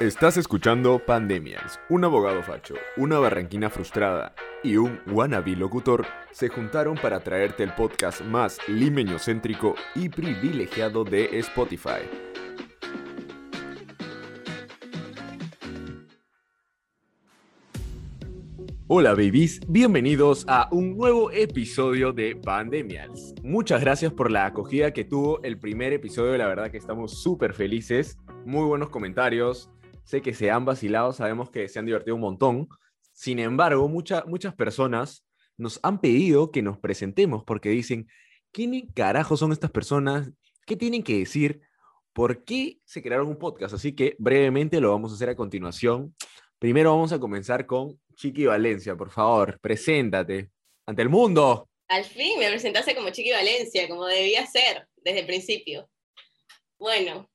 Estás escuchando Pandemias. Un abogado facho, una barranquina frustrada y un wannabe locutor se juntaron para traerte el podcast más limeño-céntrico y privilegiado de Spotify. Hola babies, bienvenidos a un nuevo episodio de Pandemias. Muchas gracias por la acogida que tuvo el primer episodio, la verdad que estamos súper felices, muy buenos comentarios, sé que se han vacilado, sabemos que se han divertido un montón. Sin embargo, muchas muchas personas nos han pedido que nos presentemos porque dicen, ¿quién carajo son estas personas? ¿Qué tienen que decir? ¿Por qué se crearon un podcast? Así que brevemente lo vamos a hacer a continuación. Primero vamos a comenzar con Chiqui Valencia, por favor, preséntate ante el mundo. Al fin me presentaste como Chiqui Valencia, como debía ser desde el principio. Bueno,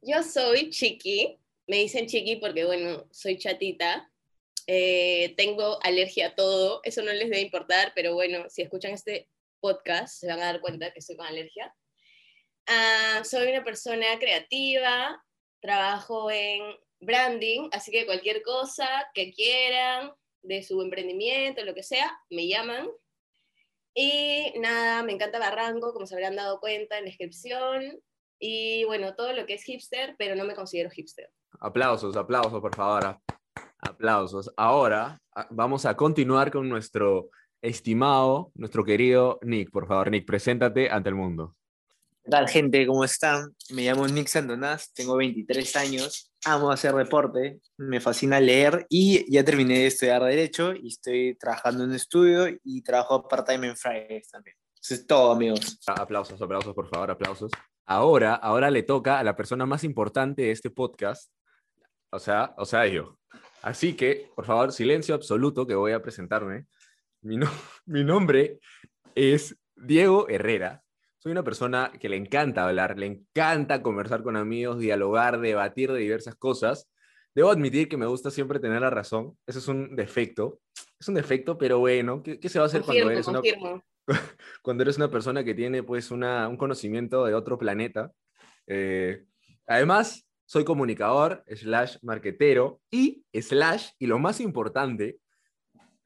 yo soy Chiqui, me dicen Chiqui porque, bueno, soy chatita. Eh, tengo alergia a todo, eso no les debe importar, pero bueno, si escuchan este podcast se van a dar cuenta que estoy con alergia. Ah, soy una persona creativa, trabajo en branding, así que cualquier cosa que quieran de su emprendimiento, lo que sea, me llaman. Y nada, me encanta Barranco, como se habrán dado cuenta en la descripción. Y bueno, todo lo que es hipster, pero no me considero hipster. Aplausos, aplausos, por favor. Aplausos. Ahora vamos a continuar con nuestro estimado, nuestro querido Nick. Por favor, Nick, preséntate ante el mundo. ¿Qué tal, gente? ¿Cómo están? Me llamo Nick Sandonás, tengo 23 años, amo hacer deporte, me fascina leer y ya terminé de estudiar Derecho y estoy trabajando en un estudio y trabajo part-time en Fridays también. Eso es todo, amigos. Aplausos, aplausos, por favor, aplausos. Ahora, ahora le toca a la persona más importante de este podcast, o sea, o sea, yo. Así que, por favor, silencio absoluto que voy a presentarme. Mi, mi nombre es Diego Herrera. Soy una persona que le encanta hablar, le encanta conversar con amigos, dialogar, debatir de diversas cosas. Debo admitir que me gusta siempre tener la razón. Eso es un defecto. Es un defecto, pero bueno, ¿qué, qué se va a hacer cuando eres una cuando eres una persona que tiene pues una, un conocimiento de otro planeta? Eh, además, soy comunicador, slash marquetero y slash, y lo más importante,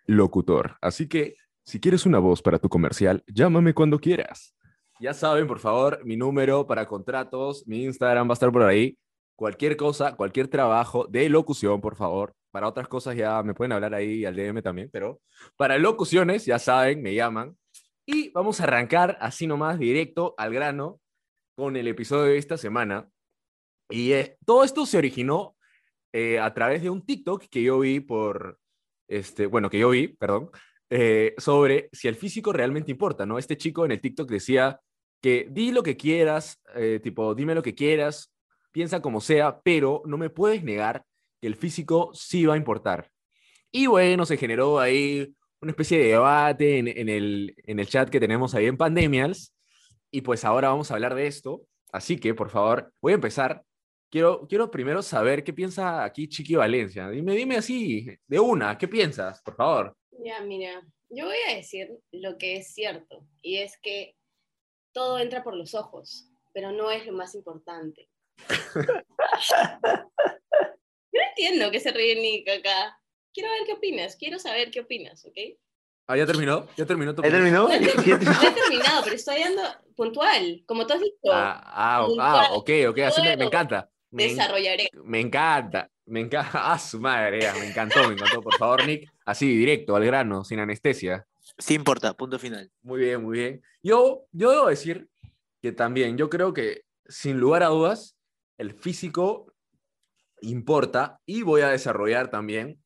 locutor. Así que, si quieres una voz para tu comercial, llámame cuando quieras. Ya saben, por favor, mi número para contratos, mi Instagram va a estar por ahí. Cualquier cosa, cualquier trabajo de locución, por favor. Para otras cosas ya me pueden hablar ahí al DM también, pero para locuciones, ya saben, me llaman. Y vamos a arrancar así nomás, directo al grano, con el episodio de esta semana. Y eh, todo esto se originó eh, a través de un TikTok que yo vi por, este, bueno, que yo vi, perdón, eh, sobre si el físico realmente importa, ¿no? Este chico en el TikTok decía, que di lo que quieras, tipo, dime lo que quieras, piensa como sea, pero no me puedes negar que el físico sí va a importar. Y bueno, se generó ahí una especie de debate en, el, en el chat que tenemos ahí en Pandemials. Y pues ahora vamos a hablar de esto. Así que, por favor, voy a empezar. Quiero, quiero primero saber qué piensa aquí Chiqui Valencia. Dime, dime así, de una, ¿qué piensas, por favor? Ya, mira, yo voy a decir lo que es cierto. Y es que todo entra por los ojos, pero no es lo más importante. Yo no entiendo que se ríe Nick acá. Quiero ver qué opinas, quiero saber qué opinas, ¿ok? Ah, ya terminó, ya terminó. ¿Ya terminó? No, he terminado, pero estoy dando puntual, como tú has dicho. Ah, ah, ah ok, ok, así me, encanta. desarrollaré. Me encanta, me encanta. Ah, su madre, me encantó, me encantó. Por favor, Nick, así directo, al grano, sin anestesia. Sí importa, punto final. Muy bien, muy bien. Yo, yo debo decir que también, yo creo que sin lugar a dudas, el físico importa y voy a desarrollar también.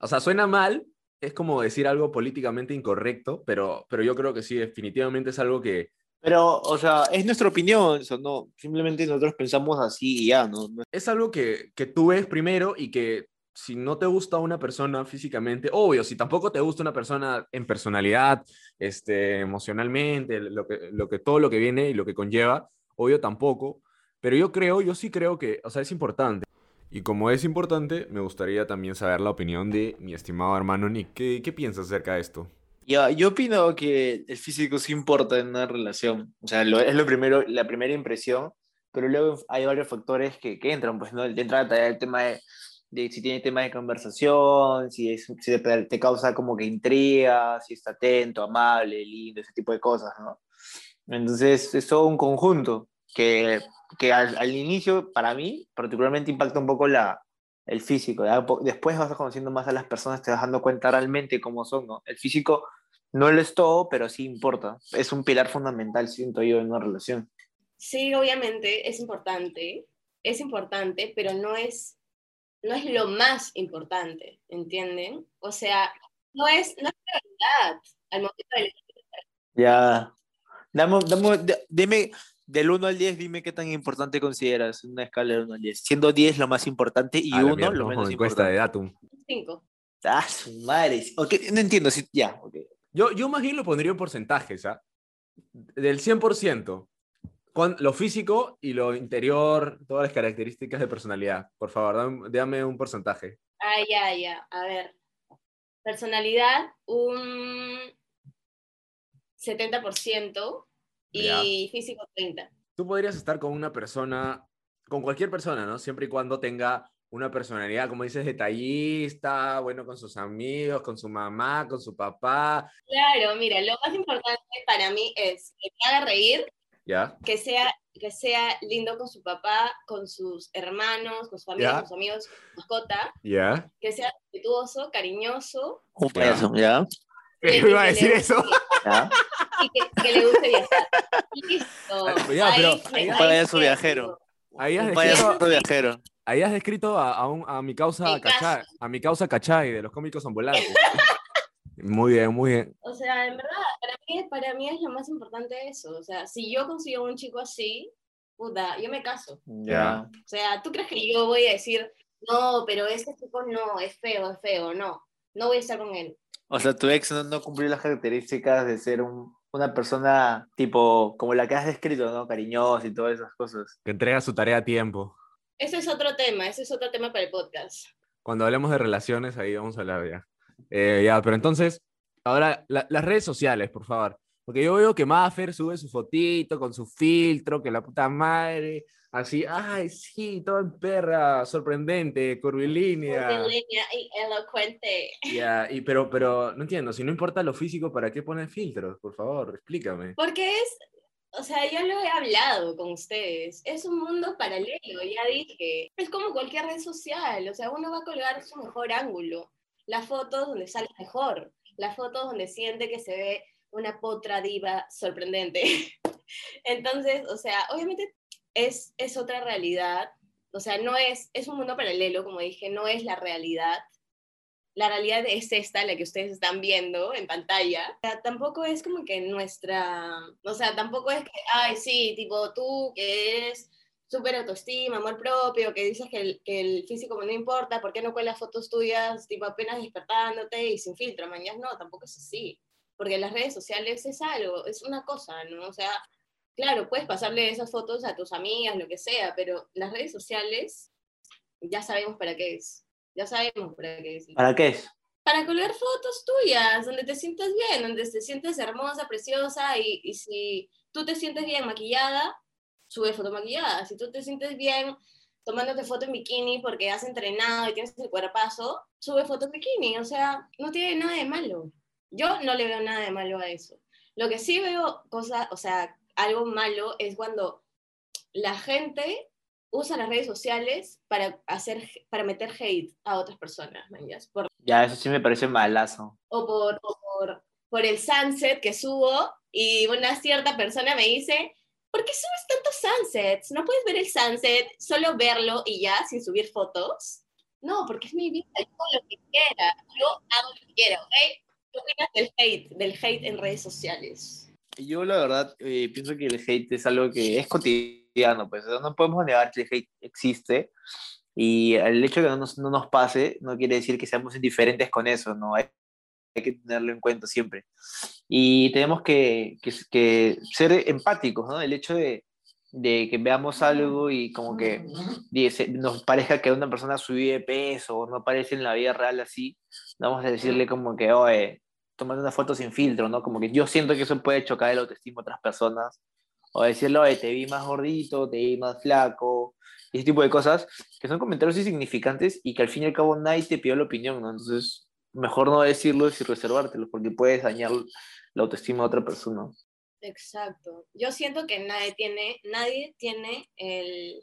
O sea, suena mal, es como decir algo políticamente incorrecto, pero, pero yo creo que sí, definitivamente es algo que... Pero, o sea, es nuestra opinión, eso no, simplemente nosotros pensamos así y ya, ¿no? Es algo que, que tú ves primero y que si no te gusta una persona físicamente, obvio, si tampoco te gusta una persona en personalidad, este, emocionalmente, lo que, lo que, todo lo que viene y lo que conlleva, obvio tampoco, pero yo creo, yo sí creo que, o sea, es importante. Y como es importante, me gustaría también saber la opinión de mi estimado hermano Nick. ¿Qué, qué piensas acerca de esto? Yo, yo opino que el físico sí importa en una relación. O sea, lo, es lo primero, la primera impresión pero luego hay varios factores que, que entran, pues, ¿no? Entra el tema de, de si tiene tema de conversación, si, es, si te, te causa como que intriga, si está atento, amable, lindo, ese tipo de cosas, ¿no? Entonces, es todo un conjunto que, que al, al inicio, para mí, particularmente impacta un poco la, el físico. Después vas conociendo más a las personas, te vas dando cuenta realmente cómo son, ¿no? El físico no lo es todo, pero sí importa. Es un pilar fundamental, siento yo, en una relación. Sí, obviamente es importante, es importante, pero no es, no es lo más importante, ¿entienden? O sea, no es, no es prioridad al momento de Ya. Dame, dame- dime, del 1 al 10, dime qué tan importante consideras una escala del 1 al 10. Siendo 10 lo más importante y A la 1 mierda, lo menos encuesta de importante. Datum. 5. Ah, su madre. Ok, no entiendo. Si, ya, ok. Yo, yo más bien lo pondría en porcentajes, ¿ah? Del 100%. Con lo físico y lo interior, todas las características de personalidad. Por favor, dame, dame un porcentaje. Ah, ya, ya. A ver. Personalidad, un 70% y Ya. físico 30%. Tú podrías estar con una persona, con cualquier persona, ¿no? Siempre y cuando tenga una personalidad, como dices, detallista, bueno, con sus amigos, con su mamá, con su papá, Claro, mira, lo más importante para mí es que me haga reír, ¿ya? que sea, que sea lindo con su papá, con sus hermanos, con sus amigos, Ya. con sus amigos, con su mascota, ¿Ya? que sea respetuoso, cariñoso. Un Ya. payaso, ¿ya? Que- Iba a decir eso. ¿Ya? Y que, que le guste viajar. Listo. Ya, pero Ahí- ahí- ahí payaso sí, viajero. Ahí has Un descrito, payaso viajero. ahí has descrito a, a un- a mi causa Cachay, a mi causa Cachay de los cómicos ambulantes. Muy bien, muy bien. O sea, en verdad, para mí, para mí es lo más importante eso. O sea, si yo consigo un chico así, puta, yo me caso. Ya. O sea, ¿tú crees que yo voy a decir, no, pero este chico no, es feo, es feo? No, no voy a estar con él. O sea, tu ex no, no cumplió las características de ser un- una persona tipo como la que has descrito, ¿no? Cariñosa y todas esas cosas. Que entrega su tarea a tiempo. Ese es otro tema, ese es otro tema para el podcast. Cuando hablemos de relaciones, ahí vamos a hablar ya. Eh, ya, pero entonces, ahora, la- las redes sociales, por favor. Porque yo veo que Maffer sube su fotito con su filtro, que la puta madre, así, ay, sí, todo en perra, sorprendente, curvilínea. Curvilínea y elocuente. Ya, y pero, pero no entiendo, si no importa lo físico, ¿para qué pones filtros? Por favor, explícame. Porque es, o sea, yo lo he hablado con ustedes, es un mundo paralelo, ya dije. Es como cualquier red social, o sea, uno va a colgar su mejor ángulo, las fotos donde sale mejor, las fotos donde siente que se ve una potra diva sorprendente. Entonces, o sea, obviamente es, es otra realidad, o sea, no es, es un mundo paralelo, como dije, no es la realidad. La realidad es esta, la que ustedes están viendo en pantalla. O sea, tampoco es como que nuestra, o sea, tampoco es que, ay, sí, tipo tú que eres súper autoestima, amor propio, que dices que el, que el físico no importa, ¿por qué no cuelas fotos tuyas, tipo apenas despertándote y sin filtro? Mañana no, tampoco es así. Porque las redes sociales es algo, es una cosa, ¿no? O sea, claro, puedes pasarle esas fotos a tus amigas, lo que sea, pero las redes sociales ya sabemos para qué es. Ya sabemos para qué es. ¿Para qué es? Para colgar fotos tuyas, donde te sientas bien, donde te sientes hermosa, preciosa, y, y si tú te sientes bien maquillada, sube foto maquillada. Si tú te sientes bien tomándote foto en bikini porque has entrenado y tienes el cuerpazo, sube foto en bikini. O sea, no tiene nada de malo. Yo no le veo nada de malo a eso. Lo que sí veo, cosa, o sea, algo malo es cuando la gente usa las redes sociales para, hacer, para meter hate a otras personas, ¿me entiendes? Por Ya, eso sí me parece malazo. o por, o por, por el sunset que subo y una cierta persona me dice, ¿por qué subes tantos sunsets? ¿No puedes ver el sunset, solo verlo y ya, sin subir fotos? No, porque es mi vida, yo hago lo que quiera, yo hago lo que quiera, ¿ok? ¿Qué opinas del hate, del hate en redes sociales? Yo la verdad eh, pienso que el hate es algo que es cotidiano, pues no podemos negar que el hate existe y el hecho de que no nos, no nos pase no quiere decir que seamos indiferentes con eso, ¿no? Hay, hay que tenerlo en cuenta siempre. Y tenemos que, que, ser empáticos, ¿no? El hecho de, de que veamos algo y como que nos parezca que una persona subió de peso o no aparece en la vida real así, vamos a decirle como que, oye, tomando una foto sin filtro, ¿no? Como que yo siento que eso puede chocar el autoestima a otras personas o decirlo de te vi más gordito, te vi más flaco, ese tipo de cosas, que son comentarios insignificantes y que al fin y al cabo nadie te pidió la opinión, ¿no? Entonces, mejor no decirlo y reservártelo, porque puedes dañar la autoestima de otra persona. Exacto. Yo siento que nadie tiene, nadie tiene el,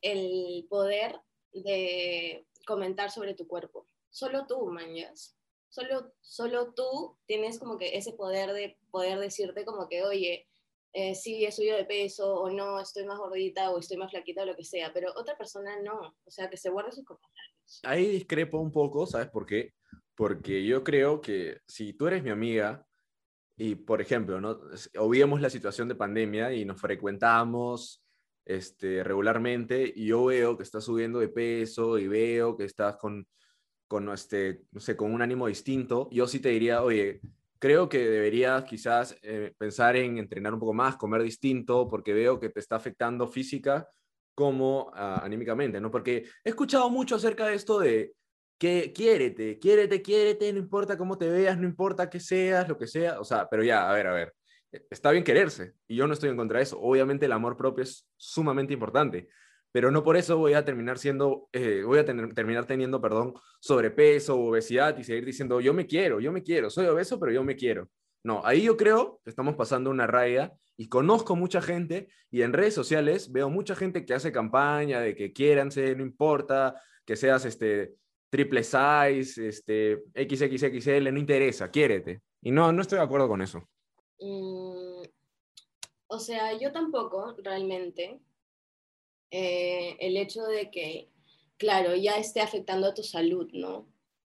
el poder de comentar sobre tu cuerpo. Solo tú, mañas. Solo, solo tú tienes como que ese poder de poder decirte como que, oye, eh, sí, he subido de peso, o no, estoy más gordita, o estoy más flaquita, o lo que sea, pero otra persona no. O sea, que se guarde sus comentarios. Ahí discrepo un poco, ¿sabes por qué? Porque yo creo que si tú eres mi amiga y, por ejemplo, ¿no? obviemos la situación de pandemia y nos frecuentamos este, regularmente y yo veo que estás subiendo de peso y veo que estás con, con, este, no con un ánimo distinto, yo sí te diría, oye, creo que deberías quizás eh, pensar en entrenar un poco más, comer distinto, porque veo que te está afectando física como ah, anímicamente, ¿no? Porque he escuchado mucho acerca de esto de que quiérete, quiérete, quiérete, no importa cómo te veas, no importa qué seas, lo que sea, o sea, pero ya, a ver, a ver, e, está bien quererse y yo no estoy en contra de eso. Obviamente el amor propio es sumamente importante, pero no por eso voy a terminar siendo, eh, voy a terminar teniendo, perdón, sobrepeso, obesidad y seguir diciendo, yo me quiero, yo me quiero, soy obeso, pero yo me quiero. No, ahí yo creo que estamos pasando una raya y conozco mucha gente y en redes sociales veo mucha gente que hace campaña de que quiéranse, no importa, que seas este triple size, este, XXXL, no interesa, quiérete. Y no, no estoy de acuerdo con eso. Mm, o sea, yo tampoco, realmente. Eh, el hecho de que, claro, ya esté afectando a tu salud, ¿no?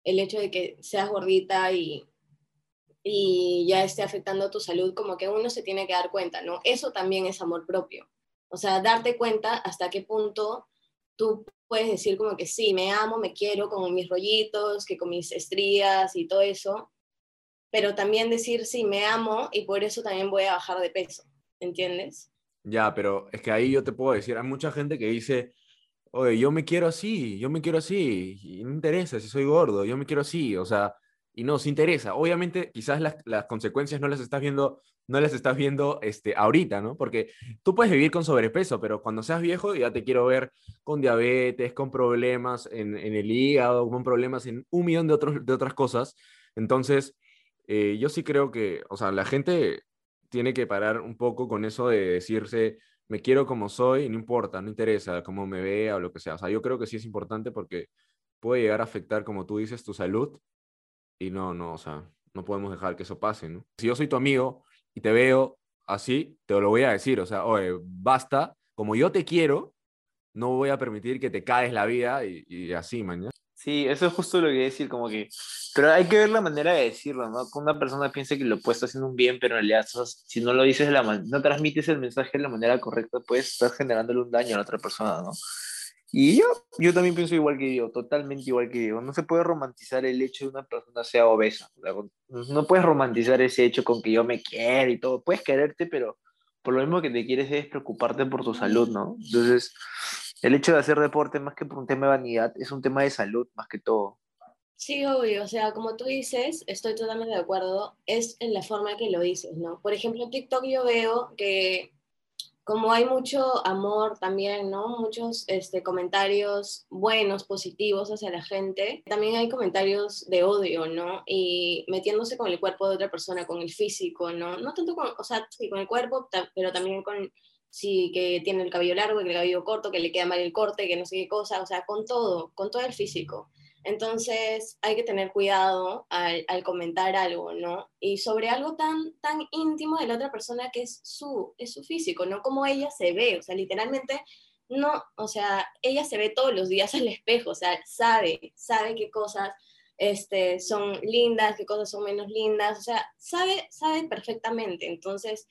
El hecho de que seas gordita y, y ya esté afectando a tu salud, como que uno se tiene que dar cuenta, ¿no? Eso también es amor propio. O sea, darte cuenta hasta qué punto tú puedes decir como que sí, me amo, me quiero con mis rollitos, que con mis estrías y todo eso, pero también decir sí, me amo y por eso también voy a bajar de peso, ¿entiendes? Ya, pero es que ahí yo te puedo decir, hay mucha gente que dice, oye, yo me quiero así, yo me quiero así, y no interesa si soy gordo, yo me quiero así, o sea, y no, se interesa. Obviamente, quizás las, las, consecuencias no las estás viendo, no las estás viendo este, ahorita, ¿no? Porque tú puedes vivir con sobrepeso, pero cuando seas viejo ya te quiero ver con diabetes, con problemas en, en el hígado, con problemas en un millón de, otros, de otras cosas. Entonces, eh, yo sí creo que, o sea, la gente tiene que parar un poco con eso de decirse, me quiero como soy, no importa, no interesa cómo me vea o lo que sea. O sea, yo creo que sí es importante porque puede llegar a afectar, como tú dices, tu salud y no, no, o sea, no podemos dejar que eso pase, ¿no? Si yo soy tu amigo y te veo así, te lo voy a decir, o sea, oye, basta, como yo te quiero, no voy a permitir que te caes la vida y, y así, mañana. Sí, eso es justo lo que decir, como que, pero hay que ver la manera de decirlo, ¿no? Que una persona piense que lo puedes estar haciendo un bien, pero en realidad si no lo dices, la no transmites el mensaje de la manera correcta, puedes estar generándole un daño a la otra persona, ¿no? Y yo, yo también pienso igual que yo, totalmente igual que yo. No se puede romantizar el hecho de una persona sea obesa. No puedes romantizar ese hecho con que yo me quiero y todo. Puedes quererte, pero por lo mismo que te quieres es preocuparte por tu salud, ¿no? Entonces, el hecho de hacer deporte más que por un tema de vanidad es un tema de salud más que todo. Sí, obvio, o sea, como tú dices, estoy totalmente de acuerdo, es en la forma que lo dices, ¿no? Por ejemplo, en TikTok yo veo que como hay mucho amor también, ¿no? Muchos este, comentarios buenos, positivos hacia la gente, también hay comentarios de odio, ¿no? Y metiéndose con el cuerpo de otra persona, con el físico, ¿no? No tanto con, o sea, sí, con el cuerpo, pero también con, sí, que tiene el cabello largo, que el cabello corto, que le queda mal el corte, que no sé qué cosa, o sea, con todo, con todo el físico. Entonces hay que tener cuidado al, comentar algo, ¿no? Y sobre algo tan, tan íntimo de la otra persona que es su, es su físico, ¿no? Como ella se ve, o sea, literalmente, no, o sea, ella se ve todos los días al espejo, o sea, sabe, sabe qué cosas este, son lindas, qué cosas son menos lindas, o sea, sabe, sabe perfectamente. Entonces,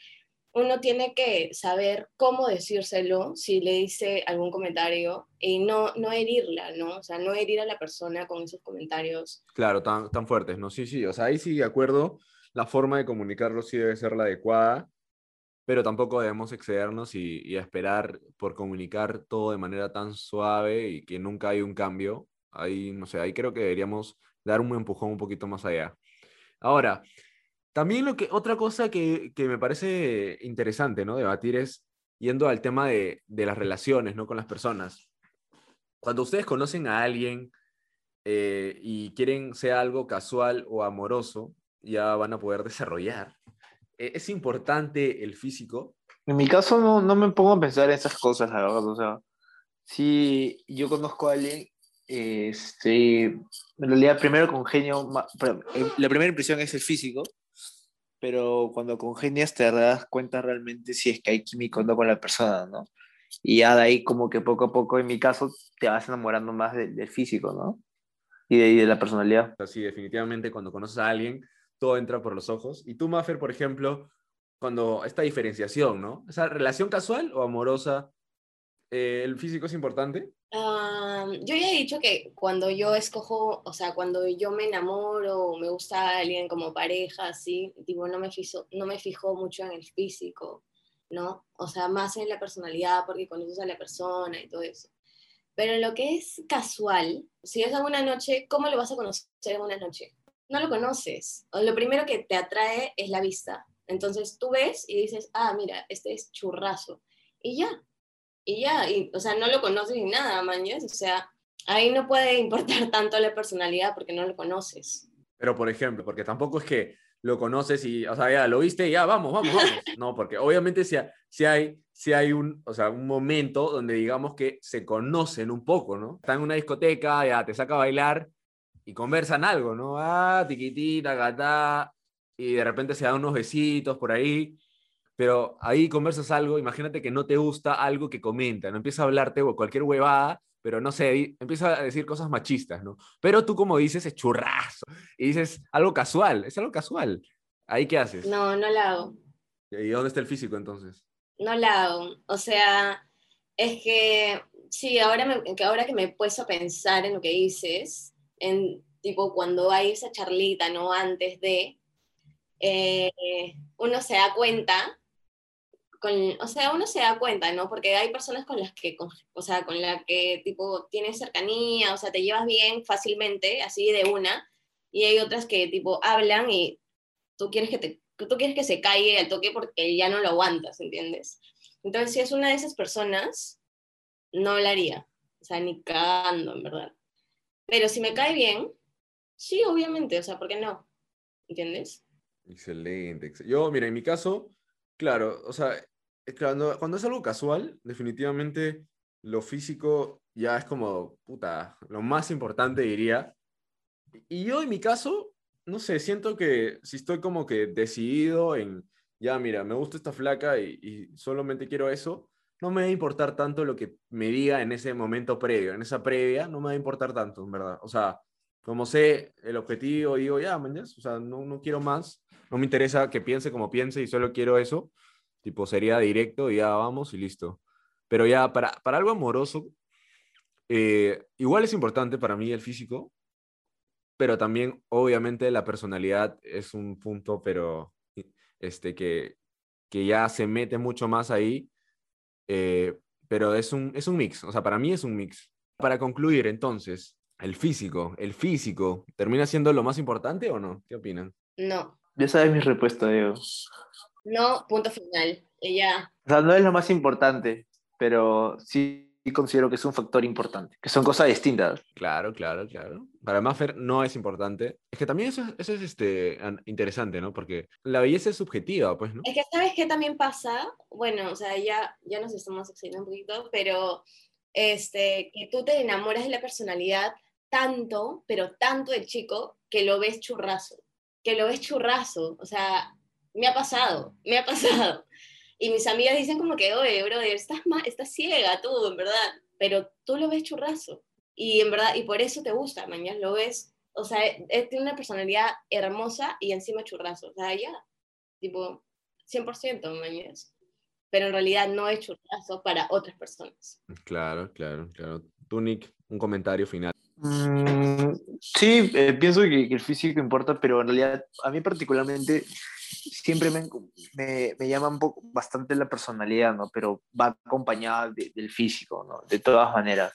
uno tiene que saber cómo decírselo si le dice algún comentario y no, no herirla, ¿no? O sea, no herir a la persona con esos comentarios. Claro, tan, tan fuertes, ¿no? Sí, sí, o sea, ahí sí de acuerdo, la forma de comunicarlo sí debe ser la adecuada, pero tampoco debemos excedernos y, y esperar por comunicar todo de manera tan suave y que nunca hay un cambio. Ahí, no sé, ahí creo que deberíamos dar un empujón un poquito más allá. Ahora, También lo que, otra cosa que, que me parece interesante, ¿no? Debatir es yendo al tema de, de las relaciones, ¿no? Con las personas. Cuando ustedes conocen a alguien eh, y quieren sea algo casual o amoroso, ya van a poder desarrollar. Eh, ¿Es importante el físico? En mi caso no, no me pongo a pensar en esas cosas, la verdad. O sea, si yo conozco a alguien, este, en realidad primero congenio, eh, la primera impresión es el físico, pero cuando congenias te das cuenta realmente si es que hay químico o no con la persona, ¿no? Y ya de ahí como que poco a poco, en mi caso, te vas enamorando más de- del físico, ¿no? Y de, y de la personalidad. Así, definitivamente, cuando conoces a alguien, todo entra por los ojos. Y tú, Maffer, por ejemplo, cuando esta diferenciación, ¿no? Esa relación casual o amorosa, eh, ¿el físico es importante? Ah, yo ya he dicho que cuando yo escojo, o sea, cuando yo me enamoro o me gusta alguien como pareja, así, tipo, no me fijo, no me fijo mucho en el físico, ¿no? O sea, más en la personalidad porque conoces a la persona y todo eso. Pero lo que es casual, si es alguna noche, ¿cómo lo vas a conocer en una noche? No lo conoces. O Lo primero que te atrae es la vista. Entonces tú ves y dices, ah, mira, este es churrazo. Y ya, y ya, y, o sea, no lo conoces ni nada, mañas, o sea, ahí no puede importar tanto la personalidad porque no lo conoces. Pero, por ejemplo, porque tampoco es que lo conoces y, o sea, ya lo viste y ya, vamos, vamos, vamos. No, porque obviamente si, si, hay, si hay un, o sea, un momento donde digamos que se conocen un poco, ¿no? Están en una discoteca, ya te saca a bailar y conversan algo, ¿no? Ah, tiquitita, gata, y de repente se dan unos besitos por ahí, pero ahí conversas algo, imagínate que no te gusta algo que comenta, no empieza a hablarte o cualquier huevada, pero no sé, empieza a decir cosas machistas, ¿no? Pero tú como dices, es churrazo, y dices algo casual, es algo casual. ¿Ahí qué haces? No, no la hago, ¿Y dónde está el físico entonces? no la hago. O sea, es que, sí, ahora, me, que ahora que me he puesto a pensar en lo que dices, en tipo cuando hay esa charlita, ¿no? Antes de, eh, uno se da cuenta, con, o sea, uno se da cuenta, ¿no? Porque hay personas con las que, con- o sea, con las que tipo tienes cercanía, o sea, te llevas bien fácilmente, así de una, y hay otras que tipo hablan y tú quieres que te, tú quieres que se caiga al toque porque ya no lo aguantas, ¿entiendes? Entonces, si es una de esas personas, no hablaría, o sea, ni cagando, en verdad. Pero si me cae bien, sí, obviamente, o sea, ¿por qué no? ¿Entiendes? Excelente. ex- Yo, mira, en mi caso, claro, o sea, cuando, cuando es algo casual, definitivamente lo físico ya es como, puta, lo más importante diría. Y yo en mi caso, no sé, siento que si estoy como que decidido en, ya, mira, me gusta esta flaca y, y solamente quiero eso, no me va a importar tanto lo que me diga en ese momento previo, en esa previa, no me va a importar tanto, en verdad. O sea, como sé el objetivo, digo, ya, mañas, o sea, no, no quiero más, no me interesa que piense como piense y solo quiero eso, tipo, sería directo y ya vamos y listo. Pero ya, para, para algo amoroso, eh, igual es importante para mí el físico, pero también, obviamente, la personalidad es un punto, pero este, que, que ya se mete mucho más ahí, eh, pero es un, es un mix, o sea, para mí es un mix. Para concluir, entonces, el físico, el físico, ¿termina siendo lo más importante o no? ¿Qué opinan? No, Ya sabes mi respuesta, Diego. No, punto final. Y ya, O sea, no es lo más importante, pero sí considero que es un factor importante, que son cosas distintas. Claro, claro, claro. Para Maffer no es importante. Es que también eso, es- eso es este, an- interesante, ¿no? Porque la belleza es subjetiva, pues, ¿no? Es que, ¿sabes qué también pasa? Bueno, o sea, ya, ya nos estamos excediendo un poquito, pero este, que tú te enamoras de la personalidad tanto, pero tanto del chico, que lo ves churrazo, que lo ves churrazo. O sea, me ha pasado, me ha pasado. Y mis amigas dicen como que, oye, brother, estás, estás ciega tú, en verdad, pero tú lo ves churrazo. Y en verdad, y por eso te gusta, mañana lo ves, o sea, él tiene una personalidad hermosa y encima churrazo. O sea, ya, tipo 100% mañas. Pero en realidad no es churrazo para otras personas. Claro, claro, claro. Tú, Nick, un comentario final. Mm, sí, eh, pienso que, que el físico importa, pero en realidad a mí particularmente siempre me, me, me llama un poco bastante la personalidad, ¿no? Pero va acompañada de- del físico, ¿no? De todas maneras.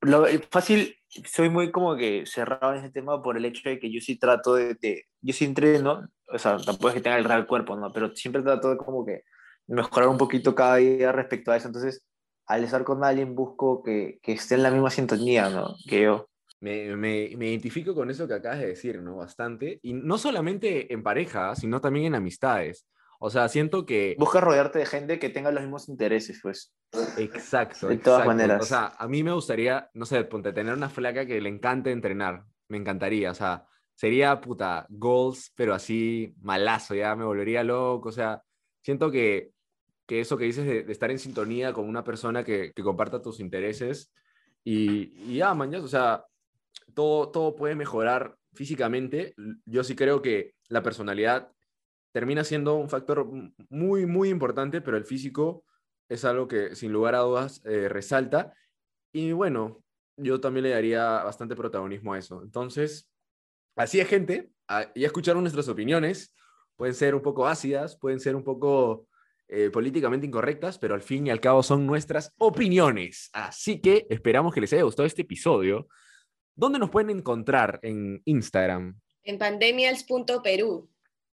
Lo, fácil, soy muy como que cerrado en ese tema por el hecho de que yo sí trato de, de- yo sí entreno, o sea, tampoco es que tenga el real cuerpo, ¿no? Pero siempre trato de como que mejorar un poquito cada día respecto a eso. Entonces, al estar con alguien busco que, que esté en la misma sintonía, ¿no? Que yo. Me, me, me, identifico con eso que acabas de decir, ¿no? Bastante. Y no solamente en pareja, sino también en amistades. O sea, siento que... Busca rodearte de gente que tenga los mismos intereses, pues. Exacto. De todas maneras. O sea, a mí me gustaría, no sé, ponte, tener una flaca que le encante entrenar. Me encantaría. O sea, sería puta goals, pero así malazo, ya me volvería loco. O sea, siento que, que eso que dices de, estar en sintonía con una persona que, que comparta tus intereses y, y ya, mañana, o sea, todo, todo puede mejorar físicamente. Yo sí creo que la personalidad termina siendo un factor muy, muy importante, pero el físico es algo que sin lugar a dudas eh, resalta. Y bueno, yo también le daría bastante protagonismo a eso. Entonces, así es, gente. Ya escucharon nuestras opiniones. Pueden ser un poco ácidas, pueden ser un poco eh, políticamente incorrectas, pero al fin y al cabo son nuestras opiniones. Así que esperamos que les haya gustado este episodio. ¿Dónde nos pueden encontrar en Instagram? En pandemials.perú.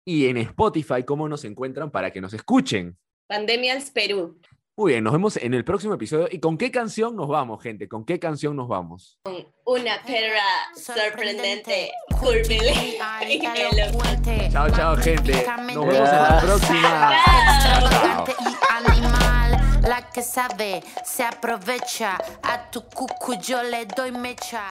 Y en Spotify, ¿cómo nos encuentran para que nos escuchen? Pandemials Perú. Muy bien, nos vemos en el próximo episodio. ¿Y con qué canción nos vamos, gente? ¿Con qué canción nos vamos? Con una perra sorprendente, Chao, chao, gente. Nos vemos en la próxima. La que sabe se aprovecha. A tu cucu yo le doy mecha.